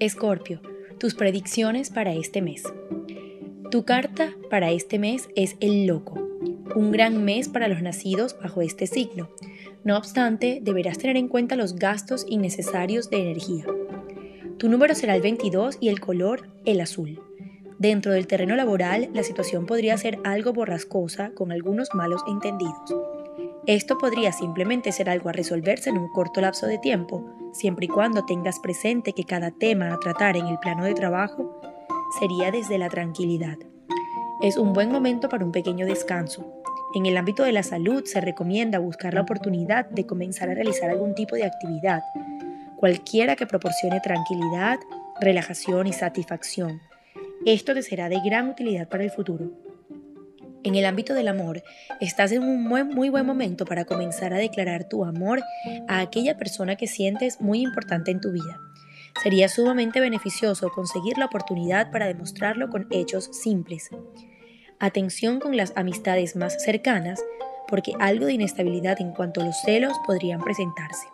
Escorpio, tus predicciones para este mes. Tu carta para este mes es el loco, un gran mes para los nacidos bajo este signo. No obstante, deberás tener en cuenta los gastos innecesarios de energía. Tu número será el 22 y el color el azul. Dentro del terreno laboral, la situación podría ser algo borrascosa con algunos malos entendidos. Esto podría simplemente ser algo a resolverse en un corto lapso de tiempo, siempre y cuando tengas presente que cada tema a tratar en el plano de trabajo sería desde la tranquilidad. Es un buen momento para un pequeño descanso. En el ámbito de la salud se recomienda buscar la oportunidad de comenzar a realizar algún tipo de actividad, cualquiera que proporcione tranquilidad, relajación y satisfacción. Esto te será de gran utilidad para el futuro. En el ámbito del amor, estás en un muy, buen momento para comenzar a declarar tu amor a aquella persona que sientes muy importante en tu vida. Sería sumamente beneficioso conseguir la oportunidad para demostrarlo con hechos simples. Atención con las amistades más cercanas, porque algo de inestabilidad en cuanto a los celos podrían presentarse.